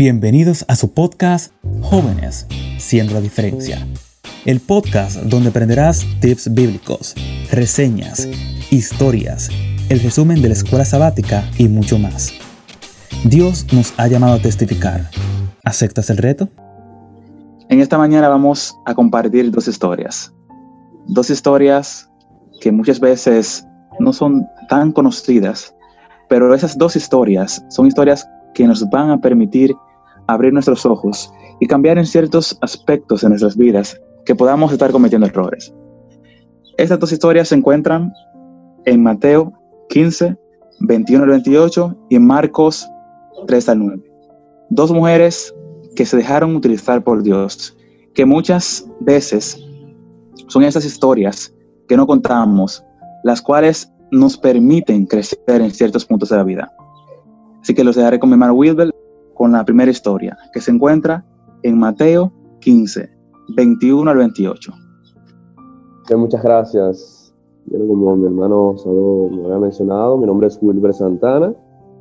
Bienvenidos a su podcast Jóvenes, siendo la diferencia. El podcast donde aprenderás tips bíblicos, reseñas, historias, el resumen de la escuela sabática y mucho más. Dios nos ha llamado a testificar. ¿Aceptas el reto? En esta mañana vamos a compartir dos historias. Dos historias que muchas veces no son tan conocidas, pero esas dos historias son historias que nos van a permitir abrir nuestros ojos y cambiar en ciertos aspectos de nuestras vidas que podamos estar cometiendo errores. Estas dos historias se encuentran en Mateo 15, 21 al 28 y en Marcos 3 al 9. Dos mujeres que se dejaron utilizar por Dios, que muchas veces son esas historias que no contamos, las cuales nos permiten crecer en ciertos puntos de la vida. Así que los dejaré con mi Wilber con la primera historia, que se encuentra en Mateo 15, 21 al 28. muchas gracias. como mi hermano Sado me había mencionado, mi nombre es Wilber Santana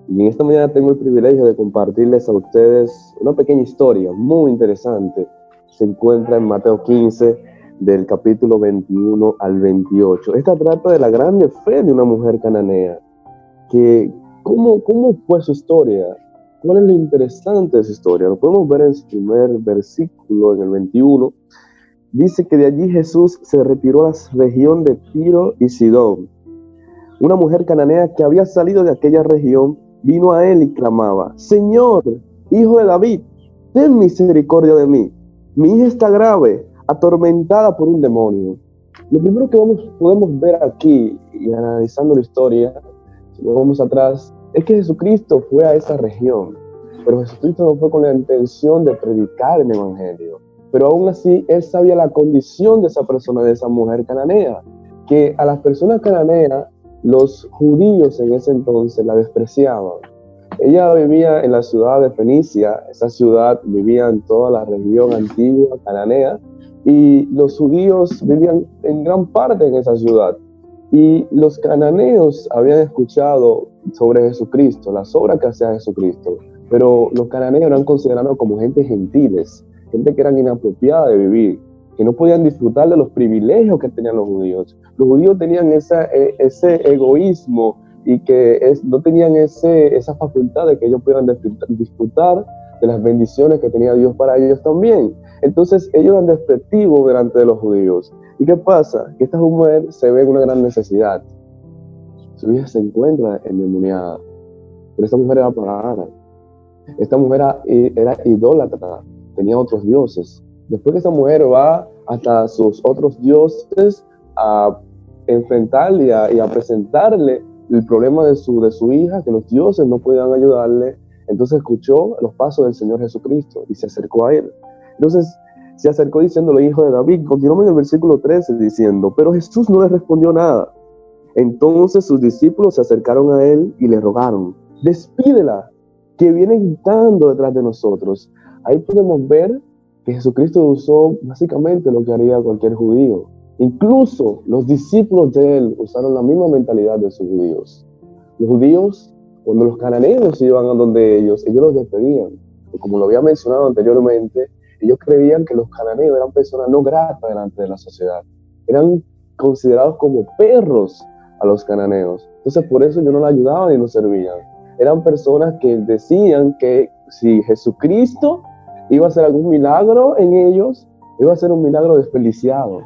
y en esta mañana tengo el privilegio de compartirles a ustedes una pequeña historia muy interesante. Se encuentra en Mateo 15, del capítulo 21 al 28. Esta trata de la grande fe de una mujer cananea, que ¿Cómo, ¿Cómo fue su historia? ¿Cuál es lo interesante de esa historia? Lo podemos ver en su primer versículo, en el 21. Dice que de allí Jesús se retiró a la región de Tiro y Sidón. Una mujer cananea que había salido de aquella región vino a él y clamaba, Señor, hijo de David, ten misericordia de mí. Mi hija está grave, atormentada por un demonio. Lo primero que vamos, podemos ver aquí, y analizando la historia, si vamos atrás, es que Jesucristo fue a esa región, pero Jesucristo no fue con la intención de predicar el Evangelio. Pero aún así, él sabía la condición de esa persona, de esa mujer cananea, que a las personas cananeas, los judíos en ese entonces la despreciaban. Ella vivía en la ciudad de Fenicia, esa ciudad vivía en toda la región antigua cananea, y los judíos vivían en gran parte en esa ciudad. Y los cananeos habían escuchado sobre Jesucristo, las obras que hacía Jesucristo, pero los cananeos eran considerados como gente gentiles, gente que eran inapropiada de vivir, que no podían disfrutar de los privilegios que tenían los judíos. Los judíos tenían esa, e, ese egoísmo y que no tenían ese, esa facultad de que ellos pudieran disfrutar de las bendiciones que tenía Dios para ellos también. Entonces ellos eran despectivos delante de los judíos. ¿Y qué pasa? Que esta mujer se ve en una gran necesidad. Su hija se encuentra endemoniada. Pero esta mujer era pagana. Esta mujer era, idólatra, tenía otros dioses. Después que esta mujer va hasta sus otros dioses a enfrentarle y a, y a presentarle el problema de su, de su hija, que los dioses no podían ayudarle, entonces escuchó los pasos del Señor Jesucristo y se acercó a él. Entonces se acercó diciéndole, hijo de David. Continuamos en el versículo 13 diciendo, pero Jesús no le respondió nada. Entonces sus discípulos se acercaron a él y le rogaron, despídela, que viene gritando detrás de nosotros. Ahí podemos ver que Jesucristo usó básicamente lo que haría cualquier judío. Incluso los discípulos de él usaron la misma mentalidad de sus judíos. Los judíos, cuando los cananeos iban a donde ellos, ellos los despedían. Como lo había mencionado anteriormente, ellos creían que los cananeos eran personas no gratas delante de la sociedad. Eran considerados como perros a los cananeos. Entonces por eso yo no la ayudaban y no servían. Eran personas que decían que si Jesucristo iba a hacer algún milagro en ellos, iba a ser un milagro desperdiciado.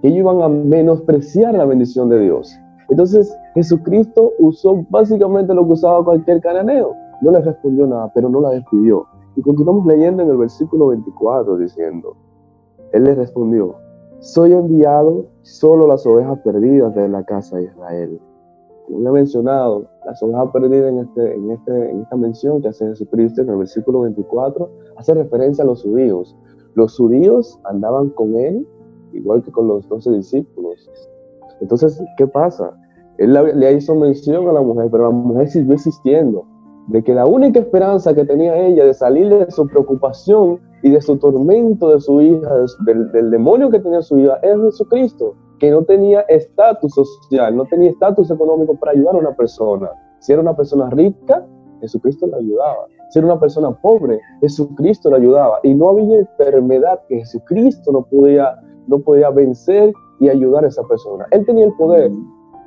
Que ellos iban a menospreciar la bendición de Dios. Entonces Jesucristo usó básicamente lo que usaba cualquier cananeo. No le respondió nada, pero no la despidió. Y continuamos leyendo en el versículo 24 diciendo, Él le respondió, soy enviado solo las ovejas perdidas de la casa de Israel. Como he mencionado, las ovejas perdidas en, este, en, este, en esta mención que hace Jesucristo en el versículo 24 hace referencia a los judíos. Los judíos andaban con Él igual que con los doce discípulos. Entonces, ¿qué pasa? Él le hizo mención a la mujer, pero la mujer siguió existiendo de que la única esperanza que tenía ella de salir de su preocupación y de su tormento de su hija, del, demonio que tenía su hija, es Jesucristo, que no tenía estatus social, no tenía estatus económico para ayudar a una persona. Si era una persona rica, Jesucristo la ayudaba. ser una persona pobre, Jesucristo le ayudaba. Y no había enfermedad que Jesucristo no podía, no podía vencer y ayudar a esa persona. Él tenía el poder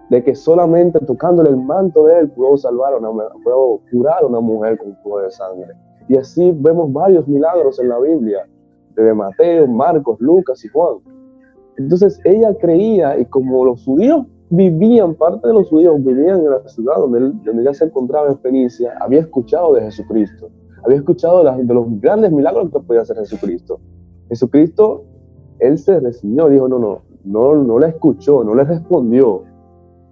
de que solamente tocándole el manto de él pudo salvar a una, pudo curar a una mujer con fuego de sangre. Y así vemos varios milagros en la Biblia, de Mateo, Marcos, Lucas y Juan. Entonces ella creía y como los judíos vivían, parte de los judíos vivían en la ciudad donde, donde ella se encontraba en Fenicia, había escuchado de Jesucristo, había escuchado de, los grandes milagros que podía hacer Jesucristo. Jesucristo, él se resignó, dijo, no, no, no, no le escuchó, no le respondió.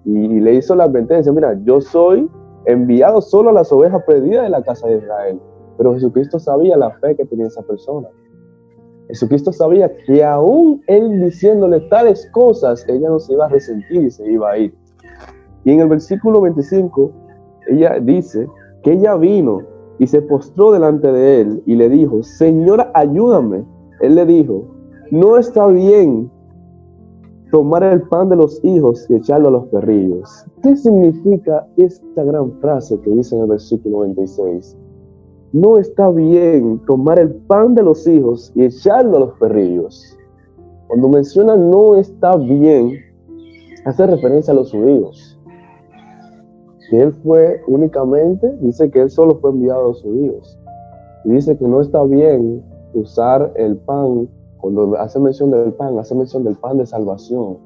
Y, le hizo la advertencia, mira, yo soy enviado solo a las ovejas perdidas de la casa de Israel. Pero Jesucristo sabía la fe que tenía esa persona. Jesucristo sabía que aún él diciéndole tales cosas, ella no se iba a resentir y se iba a ir. Y en el versículo 25, ella dice que ella vino y se postró delante de él y le dijo, Señora, ayúdame. Él le dijo, no está bien tomar el pan de los hijos y echarlo a los perrillos. ¿Qué significa esta gran frase que dice en el versículo 26? no está bien tomar el pan de los hijos y echarlo a los perrillos. Cuando menciona no está bien, hace referencia a los judíos. Que él fue únicamente, dice que él solo fue enviado a los judíos. Y dice que no está bien usar el pan, cuando hace mención del pan, hace mención del pan de salvación,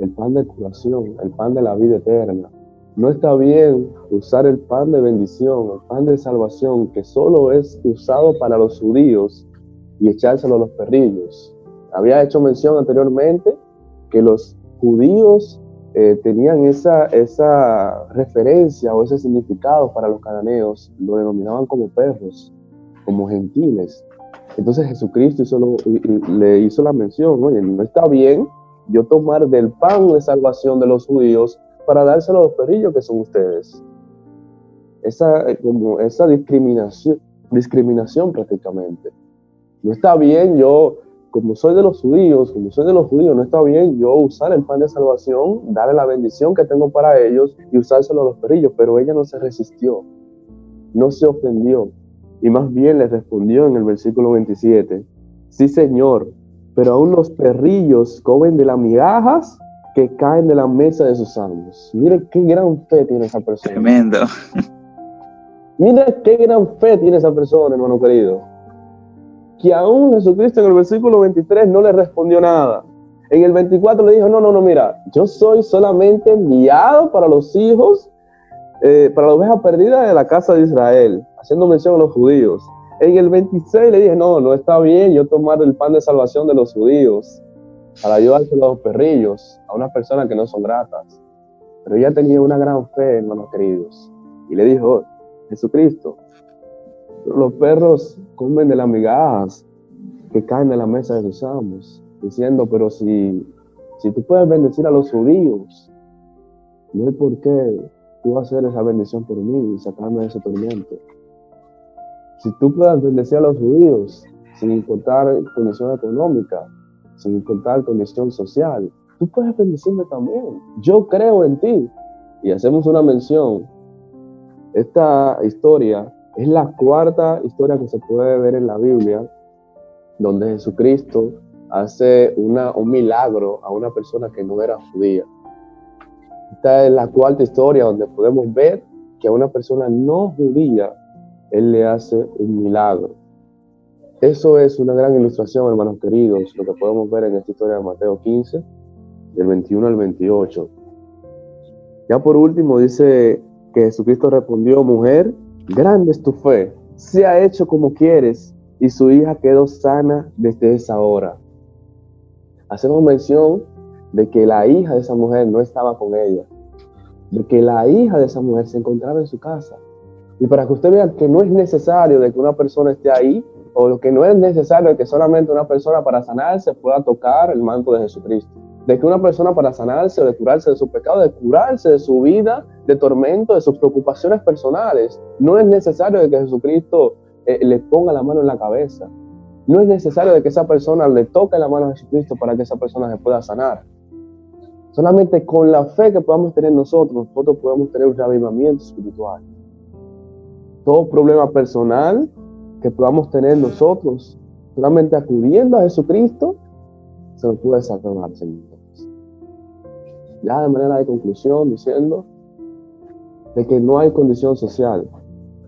el pan de curación, el pan de la vida eterna. No está bien usar el pan de bendición, el pan de salvación, que solo es usado para los judíos, y echárselo a los perrillos. Había hecho mención anteriormente que los judíos eh, tenían esa, esa referencia o ese significado para los cananeos, lo denominaban como perros, como gentiles. Entonces Jesucristo le hizo la mención, oye, no está bien yo tomar del pan de salvación de los judíos para dárselo a los perrillos que son ustedes. Esa, eh, como esa discriminación, discriminación prácticamente. No está bien yo, como soy de los judíos, como soy de los judíos, no está bien yo usar el pan de salvación, darle la bendición que tengo para ellos y usárselo a los perrillos, pero ella no se resistió, no se ofendió y más bien le respondió en el versículo 27, sí Señor, pero aún los perrillos comen de las migajas que caen de la mesa de sus amos. Mire qué gran fe tiene esa persona. Tremendo. Mira qué gran fe tiene esa persona, hermano querido. Que aún Jesucristo en el versículo 23 no le respondió nada. En el 24 le dijo, no, no, no, mira, yo soy solamente enviado para los hijos, eh, para la oveja perdida de la casa de Israel, haciendo mención a los judíos. En el 26 le dije, no, no está bien yo tomar el pan de salvación de los judíos para ayudárselo a los perrillos, a unas personas que no son gratas. Pero ella tenía una gran fe, hermanos queridos. Y le dijo, Jesucristo, los perros comen de las migajas que caen de la mesa de sus amos, diciendo, pero si, si tú puedes bendecir a los judíos, no hay por qué tú hacer esa bendición por mí y sacarme de ese tormento. Si tú puedes bendecir a los judíos sin importar condición económica, sin importar condición social, tú puedes bendecirme también. Yo creo en ti. Y hacemos una mención. Esta historia es la cuarta historia que se puede ver en la Biblia donde Jesucristo hace una, un milagro a una persona que no era judía. Esta es la cuarta historia donde podemos ver que a una persona no judía Él le hace un milagro. Eso es una gran ilustración, hermanos queridos, lo que podemos ver en esta historia de Mateo 15, del 21 al 28. Ya por último dice que Jesucristo respondió, mujer, grande es tu fe, se ha hecho como quieres, y su hija quedó sana desde esa hora. Hacemos mención de que la hija de esa mujer no estaba con ella, de que la hija de esa mujer se encontraba en su casa. Y para que usted vea que no es necesario de que una persona esté ahí o lo que no es necesario que solamente una persona para sanarse pueda tocar el manto de Jesucristo. De que una persona para sanarse o de curarse de su pecado, de curarse de su vida, de tormento, de sus preocupaciones personales, no es necesario de que Jesucristo eh, le ponga la mano en la cabeza. No es necesario de que esa persona le toque la mano a Jesucristo para que esa persona se pueda sanar. Solamente con la fe que podamos tener nosotros, nosotros podemos tener un reavivamiento espiritual. todo problema personal que podamos tener nosotros, solamente acudiendo a Jesucristo, se nos puede salvar, Señor. Ya de manera de conclusión, diciendo de que no hay condición social.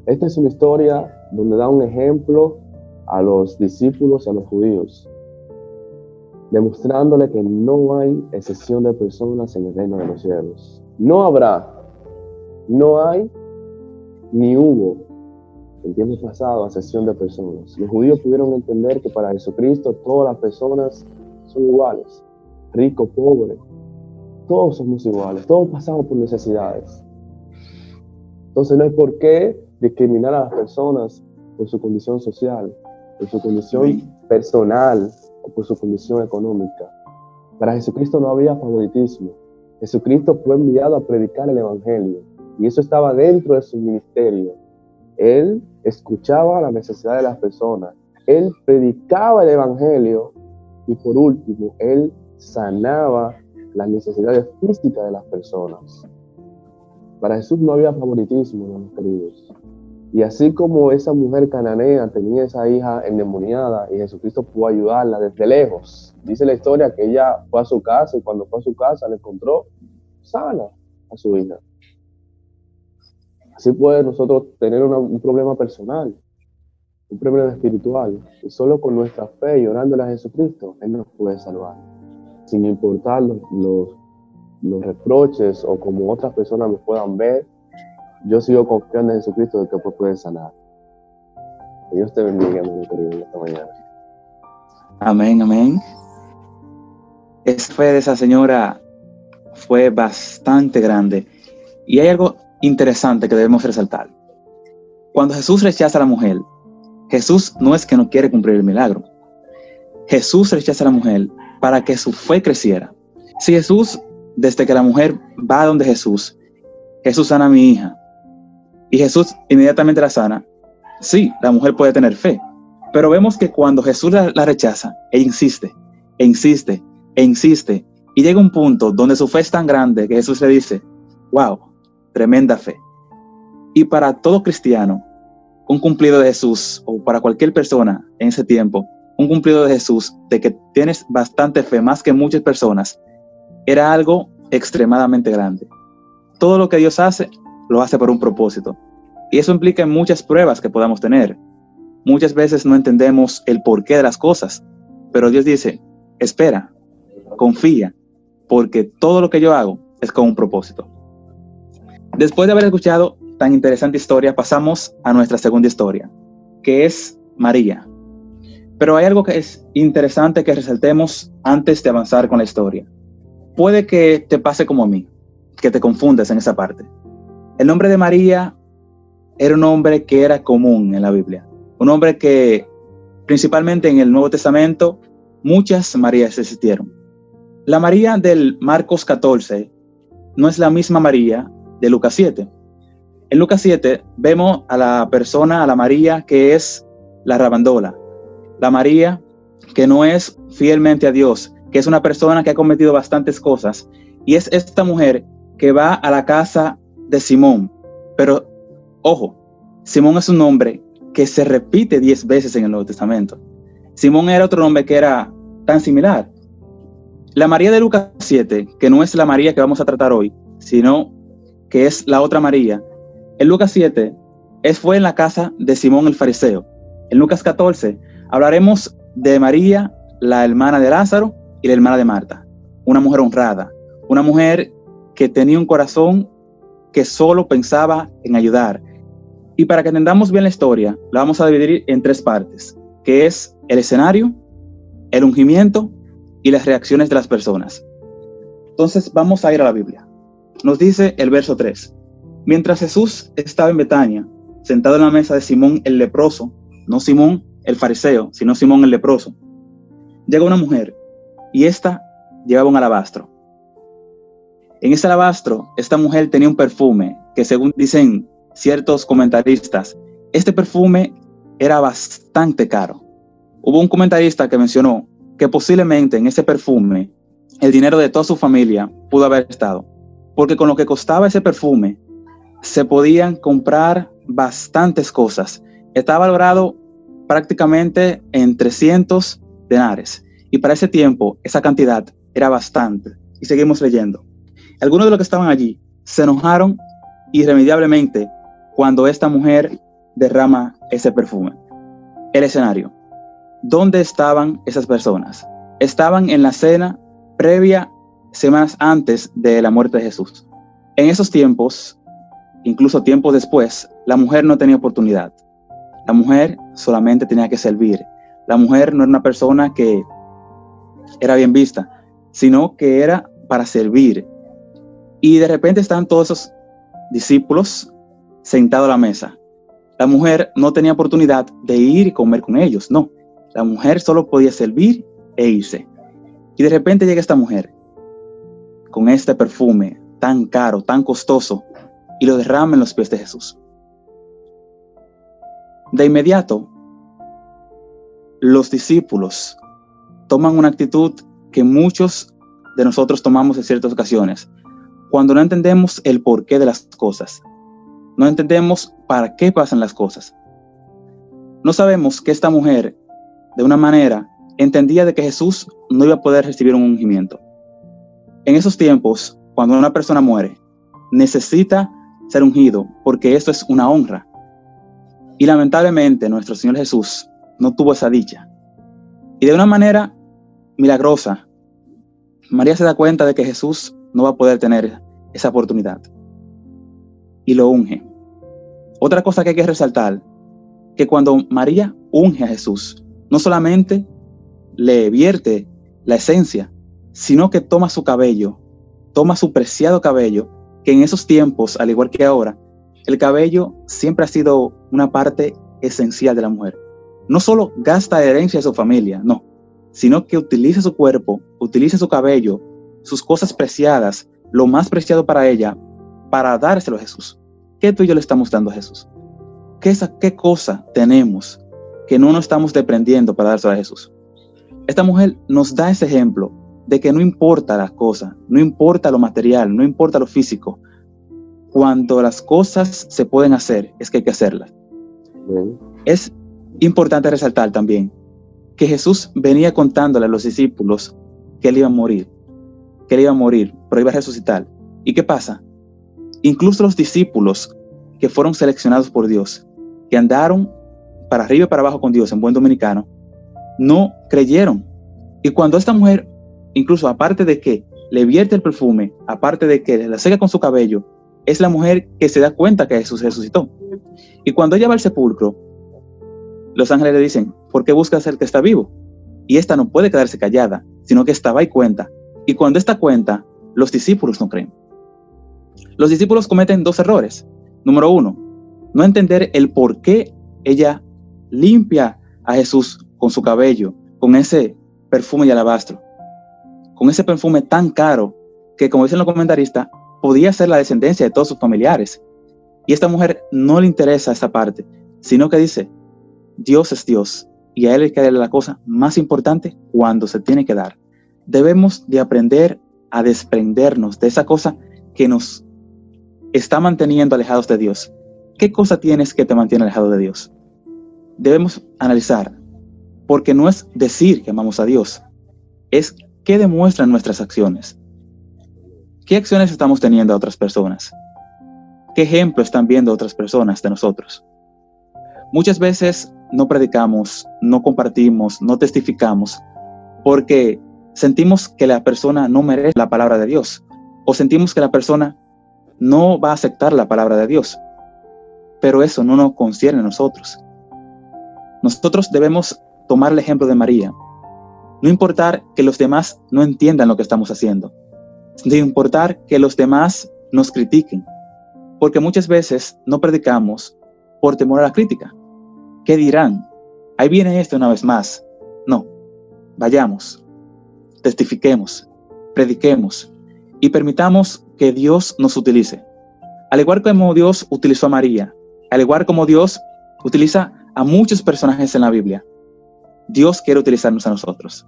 Esta es una historia donde da un ejemplo a los discípulos y a los judíos, demostrándole que no hay excepción de personas en el reino de los cielos. No habrá, no hay, ni hubo en tiempos pasados excepción de personas. Los judíos pudieron entender que para Jesucristo todas las personas son iguales, rico, pobre, todos somos iguales, todos pasamos por necesidades. Entonces no hay por qué discriminar a las personas por su condición social, por su condición personal por su condición económica. Para Jesucristo no había favoritismo. Jesucristo fue enviado a predicar el Evangelio y eso estaba dentro de su ministerio. Él escuchaba la necesidad de las personas, él predicaba el Evangelio y por último, él sanaba las necesidades físicas de las personas. Para Jesús no había favoritismo, mis queridos. Y así como esa mujer cananea tenía esa hija endemoniada y Jesucristo pudo ayudarla desde lejos. Dice la historia que ella fue a su casa y cuando fue a su casa le encontró sana a su hija. Así puede nosotros tener un problema personal, un problema espiritual, y solo con nuestra fe y orándole a Jesucristo, Él nos puede salvar, sin importar los, los, reproches o como otras personas me puedan ver, yo sigo confiando en Jesucristo de que puede sanar. Que Dios te bendiga, mi querido, esta mañana. Amén, amén. Esa fe de esa señora fue bastante grande. Y hay algo interesante que debemos resaltar. Cuando Jesús rechaza a la mujer, Jesús no es que no quiere cumplir el milagro. Jesús rechaza a la mujer para que su fe creciera. Si Jesús, desde que la mujer va donde Jesús, Jesús sana a mi hija, y Jesús inmediatamente la sana, sí, la mujer puede tener fe, pero vemos que cuando Jesús la, rechaza, ella insiste, e insiste, e insiste, y llega un punto donde su fe es tan grande que Jesús le dice, wow, tremenda fe. Y para todo cristiano, un cumplido de Jesús, o para cualquier persona en ese tiempo, un cumplido de Jesús, de que tienes bastante fe, más que muchas personas, era algo extremadamente grande. Todo lo que Dios hace, lo hace por un propósito. Y eso implica muchas pruebas que podamos tener. Muchas veces no entendemos el porqué de las cosas, pero Dios dice, espera, confía, porque todo lo que yo hago es con un propósito. Después de haber escuchado tan interesante historia, pasamos a nuestra segunda historia, que es María. Pero hay algo que es interesante que resaltemos antes de avanzar con la historia. Puede que te pase como a mí, que te confundas en esa parte. El nombre de María era un nombre que era común en la Biblia. Un nombre que principalmente en el Nuevo Testamento muchas Marías existieron. La María del Marcos 14 no es la misma María de Lucas 7. En Lucas 7 vemos a la persona, a la María que es la rabandola, la María que no es fielmente a Dios, que es una persona que ha cometido bastantes cosas, y es esta mujer que va a la casa de Simón. Pero, ojo, Simón es un nombre que se repite diez veces en el Nuevo Testamento. Simón era otro nombre que era tan similar. La María de Lucas 7, que no es la María que vamos a tratar hoy, sino que es la otra María, en Lucas 7 es, fue en la casa de Simón el fariseo. En Lucas 14 hablaremos de María, la hermana de Lázaro y la hermana de Marta, una mujer honrada, una mujer que tenía un corazón que solo pensaba en ayudar. Y para que entendamos bien la historia, la vamos a dividir en tres partes, que es el escenario, el ungimiento y las reacciones de las personas. Entonces vamos a ir a la Biblia. Nos dice el verso 3. Mientras Jesús estaba en Betania, sentado en la mesa de Simón el leproso, no Simón el fariseo, sino Simón el leproso, llega una mujer y ésta llevaba un alabastro en ese alabastro, esta mujer tenía un perfume que según dicen ciertos comentaristas, este perfume era bastante caro. Hubo un comentarista que mencionó que posiblemente en ese perfume el dinero de toda su familia pudo haber estado, porque con lo que costaba ese perfume se podían comprar bastantes cosas. Está valorado prácticamente en 300 denares. Y para ese tiempo, esa cantidad era bastante. Y seguimos leyendo. Algunos de los que estaban allí se enojaron irremediablemente cuando esta mujer derrama ese perfume. El escenario. ¿Dónde estaban esas personas? Estaban en la cena previa, semanas antes de la muerte de Jesús. En esos tiempos, incluso tiempo después, la mujer no tenía oportunidad. La mujer solamente tenía que servir. La mujer no era una persona que era bien vista, sino que era para servir. Y de repente están todos esos discípulos sentados a la mesa. La mujer no tenía oportunidad de ir y comer con ellos, no. La mujer solo podía servir e irse. Y de repente llega esta mujer con este perfume tan caro, tan costoso, y lo derrama en los pies de Jesús. De inmediato, los discípulos toman una actitud que muchos de nosotros tomamos en ciertas ocasiones, cuando no entendemos el porqué de las cosas, no entendemos para qué pasan las cosas. No sabemos que esta mujer, de una manera, entendía de que Jesús no iba a poder recibir un ungimiento. En esos tiempos, cuando una persona muere, necesita ser ungido porque esto es una honra. Y lamentablemente nuestro Señor Jesús no tuvo esa dicha. Y de una manera milagrosa, María se da cuenta de que Jesús no va a poder tener esa oportunidad. Y lo unge. Otra cosa que hay que resaltar, que cuando María unge a Jesús, no solamente le vierte la esencia, sino que toma su cabello, toma su preciado cabello, que en esos tiempos, al igual que ahora, el cabello siempre ha sido una parte esencial de la mujer. No solo gasta herencia de su familia, no, sino que utiliza su cuerpo, utiliza su cabello, sus cosas preciadas, lo más preciado para ella, para dárselo a Jesús. ¿Qué tú y yo le estamos dando a Jesús? ¿Qué, esa, qué cosa tenemos que no nos estamos deprendiendo para dárselo a Jesús? Esta mujer nos da ese ejemplo de que no importa las cosas, no importa lo material, no importa lo físico. Cuando las cosas se pueden hacer, es que hay que hacerlas. Es importante resaltar también que Jesús venía contándole a los discípulos que él iba a morir, que él iba a morir, pero iba a resucitar. ¿Y qué pasa? Incluso los discípulos que fueron seleccionados por Dios, que andaron para arriba y para abajo con Dios en buen dominicano, no creyeron. Y cuando esta mujer, incluso aparte de que le vierte el perfume, aparte de que la seca con su cabello, es la mujer que se da cuenta que Jesús resucitó. Y cuando ella va al sepulcro, los ángeles le dicen, ¿por qué buscas el que está vivo? Y esta no puede quedarse callada, sino que estaba y cuenta. Y cuando esta cuenta, los discípulos no creen. Los discípulos cometen dos errores. Número uno, no entender el por qué ella limpia a Jesús con su cabello, con ese perfume de alabastro, con ese perfume tan caro que, como dicen los comentaristas, podía ser la descendencia de todos sus familiares. Y esta mujer no le interesa esa parte, sino que dice, Dios es Dios y a Él hay que darle la cosa más importante cuando se tiene que dar. Debemos de aprender a desprendernos de esa cosa que nos está manteniendo alejados de Dios. ¿Qué cosa tienes que te mantiene alejado de Dios? Debemos analizar, porque no es decir que amamos a Dios, es qué demuestran nuestras acciones. ¿Qué acciones estamos teniendo a otras personas? ¿Qué ejemplo están viendo otras personas de nosotros? Muchas veces no predicamos, no compartimos, no testificamos, porque sentimos que la persona no merece la palabra de Dios o sentimos que la persona no va a aceptar la palabra de Dios. Pero eso no nos concierne a nosotros. Nosotros debemos tomar el ejemplo de María. No importar que los demás no entiendan lo que estamos haciendo. No importar que los demás nos critiquen. Porque muchas veces no predicamos por temor a la crítica. ¿Qué dirán? Ahí viene esto una vez más. No, vayamos, testifiquemos, prediquemos y permitamos que Dios nos utilice. Al igual como Dios utilizó a María, al igual como Dios utiliza a muchos personajes en la Biblia, Dios quiere utilizarnos a nosotros.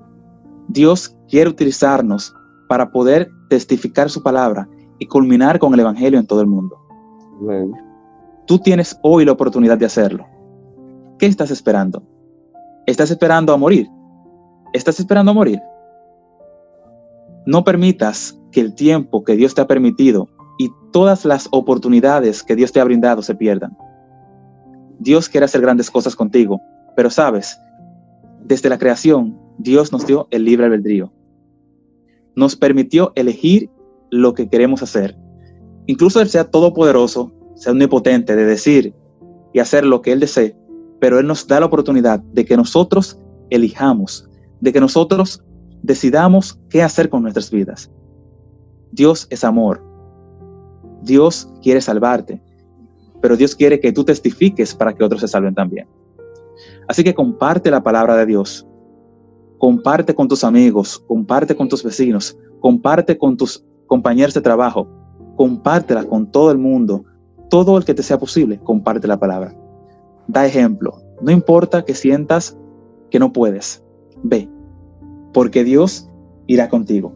Dios quiere utilizarnos para poder testificar su palabra y culminar con el Evangelio en todo el mundo. Tú tienes hoy la oportunidad de hacerlo. ¿Qué estás esperando? ¿Estás esperando a morir? ¿Estás esperando a morir? No permitas que el tiempo que Dios te ha permitido y todas las oportunidades que Dios te ha brindado se pierdan. Dios quiere hacer grandes cosas contigo, pero sabes, desde la creación, Dios nos dio el libre albedrío. Nos permitió elegir lo que queremos hacer. Incluso Él sea todopoderoso, sea omnipotente de decir y hacer lo que Él desee, pero Él nos da la oportunidad de que nosotros elijamos, de que nosotros decidamos qué hacer con nuestras vidas. Dios es amor. Dios quiere salvarte, pero Dios quiere que tú testifiques para que otros se salven también. Así que comparte la palabra de Dios. Comparte con tus amigos, comparte con tus vecinos, comparte con tus compañeros de trabajo, compártela con todo el mundo, todo el que te sea posible, comparte la palabra. Da ejemplo. No importa que sientas que no puedes, ve, porque Dios irá contigo.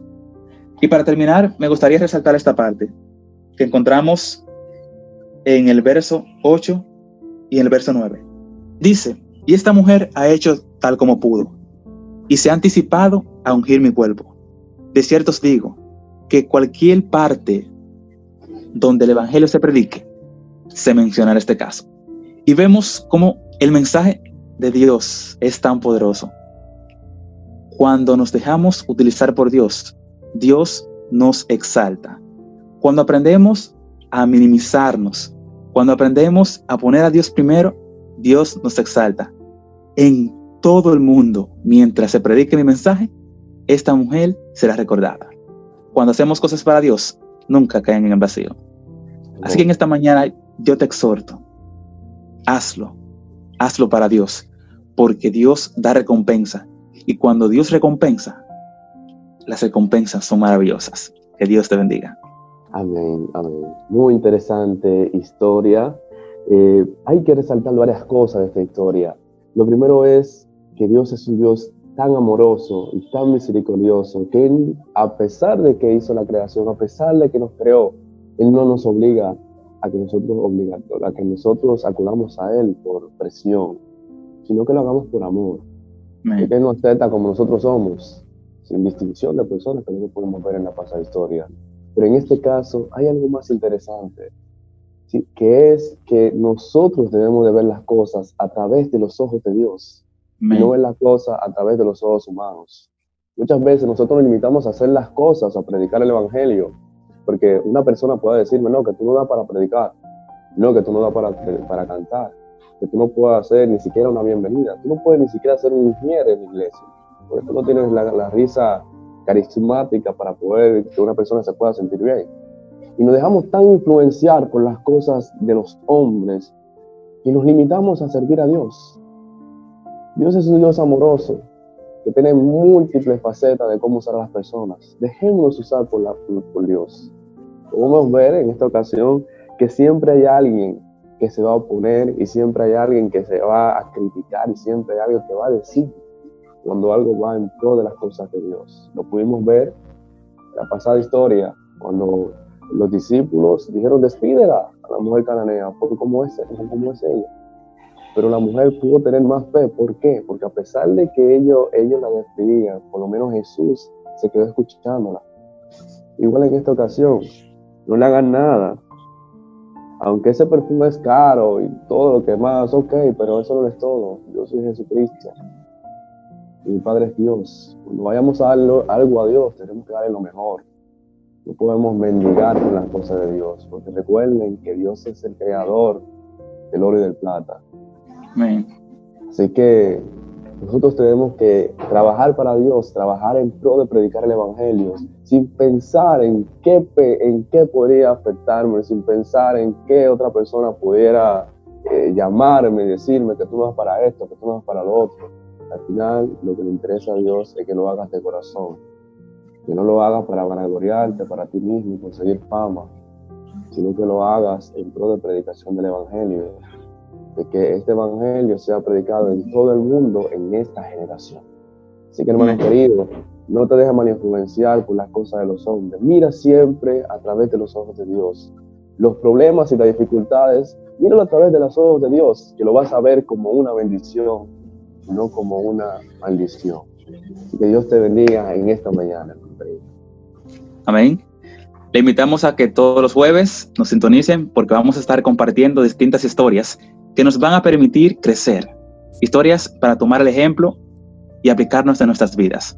Y para terminar, me gustaría resaltar esta parte que encontramos en el verso 8 y en el verso 9. Dice, y esta mujer ha hecho tal como pudo, y se ha anticipado a ungir mi cuerpo. De cierto os digo, que cualquier parte donde el Evangelio se predique, se menciona en este caso. Y vemos cómo el mensaje de Dios es tan poderoso. Cuando nos dejamos utilizar por Dios, Dios nos exalta. Cuando aprendemos a minimizarnos, cuando aprendemos a poner a Dios primero, Dios nos exalta. En todo el mundo, mientras se predique mi mensaje, esta mujer será recordada. Cuando hacemos cosas para Dios, nunca caen en el vacío. Así que en esta mañana yo te exhorto, hazlo, hazlo para Dios, porque Dios da recompensa. Y cuando Dios recompensa, las recompensas son maravillosas. Que Dios te bendiga. Amén, amén. Muy interesante historia. Eh, hay que resaltar varias cosas de esta historia. Lo primero es que Dios es un Dios tan amoroso y tan misericordioso que Él, a pesar de que hizo la creación, a pesar de que nos creó, Él no nos obliga a que nosotros a que nosotros acudamos a Él por presión, sino que lo hagamos por amor. Nos acepta como nosotros somos, sin distinción de personas que no podemos ver en la pasada historia. Pero en este caso hay algo más interesante, ¿sí? que es que nosotros debemos de ver las cosas a través de los ojos de Dios, no ver las cosas a través de los ojos humanos. Muchas veces nosotros nos limitamos a hacer las cosas, a predicar el Evangelio, porque una persona puede decirme, no, que tú no das para predicar, no, que tú no das para, para cantar, que tú no puedes hacer ni siquiera una bienvenida, tú no puedes ni siquiera hacer un ingeniero en la iglesia, porque tú no tienes la, risa carismática para poder que una persona se pueda sentir bien. Y nos dejamos tan influenciar por las cosas de los hombres y nos limitamos a servir a Dios. Dios es un Dios amoroso que tiene múltiples facetas de cómo usar a las personas. Dejémonos usar por, la, por Dios. Podemos ver en esta ocasión que siempre hay alguien que se va a oponer y siempre hay alguien que se va a criticar y siempre hay alguien que va a decir cuando algo va en pro de las cosas de Dios. Lo pudimos ver en la pasada historia, cuando los discípulos dijeron, despídela a la mujer cananea, porque como es, como es ella. Pero la mujer pudo tener más fe. ¿Por qué? Porque a pesar de que ellos, ellos la despidían, por lo menos Jesús se quedó escuchándola. Igual en esta ocasión, no le hagan nada. Aunque ese perfume es caro y todo lo que más, ok, pero eso no es todo. Yo soy Jesucristo mi Padre es Dios. Cuando vayamos a darle algo a Dios, tenemos que darle lo mejor. No podemos mendigar con las cosas de Dios, porque recuerden que Dios es el creador del oro y del plata. Amén. Así que nosotros tenemos que trabajar para Dios, trabajar en pro de predicar el Evangelio, sin pensar en qué, en qué podría afectarme, sin pensar en qué otra persona pudiera eh, llamarme y decirme que tú no vas para esto, que tú no vas para lo otro al final, lo que le interesa a Dios es que lo hagas de corazón. Que no lo hagas para vanagloriarte, para ti mismo, conseguir fama, sino que lo hagas en pro de predicación del Evangelio. De que este Evangelio sea predicado en todo el mundo en esta generación. Así que, hermano querido, no te dejes mal influenciar por las cosas de los hombres. Mira siempre a través de los ojos de Dios. los problemas y las dificultades, míralo a través de los ojos de Dios, que lo vas a ver como una bendición, no como una maldición. Que Dios te bendiga en esta mañana. Amén. Le invitamos a que todos los jueves nos sintonicen porque vamos a estar compartiendo distintas historias que nos van a permitir crecer. Historias para tomar el ejemplo y aplicarnos en nuestras vidas.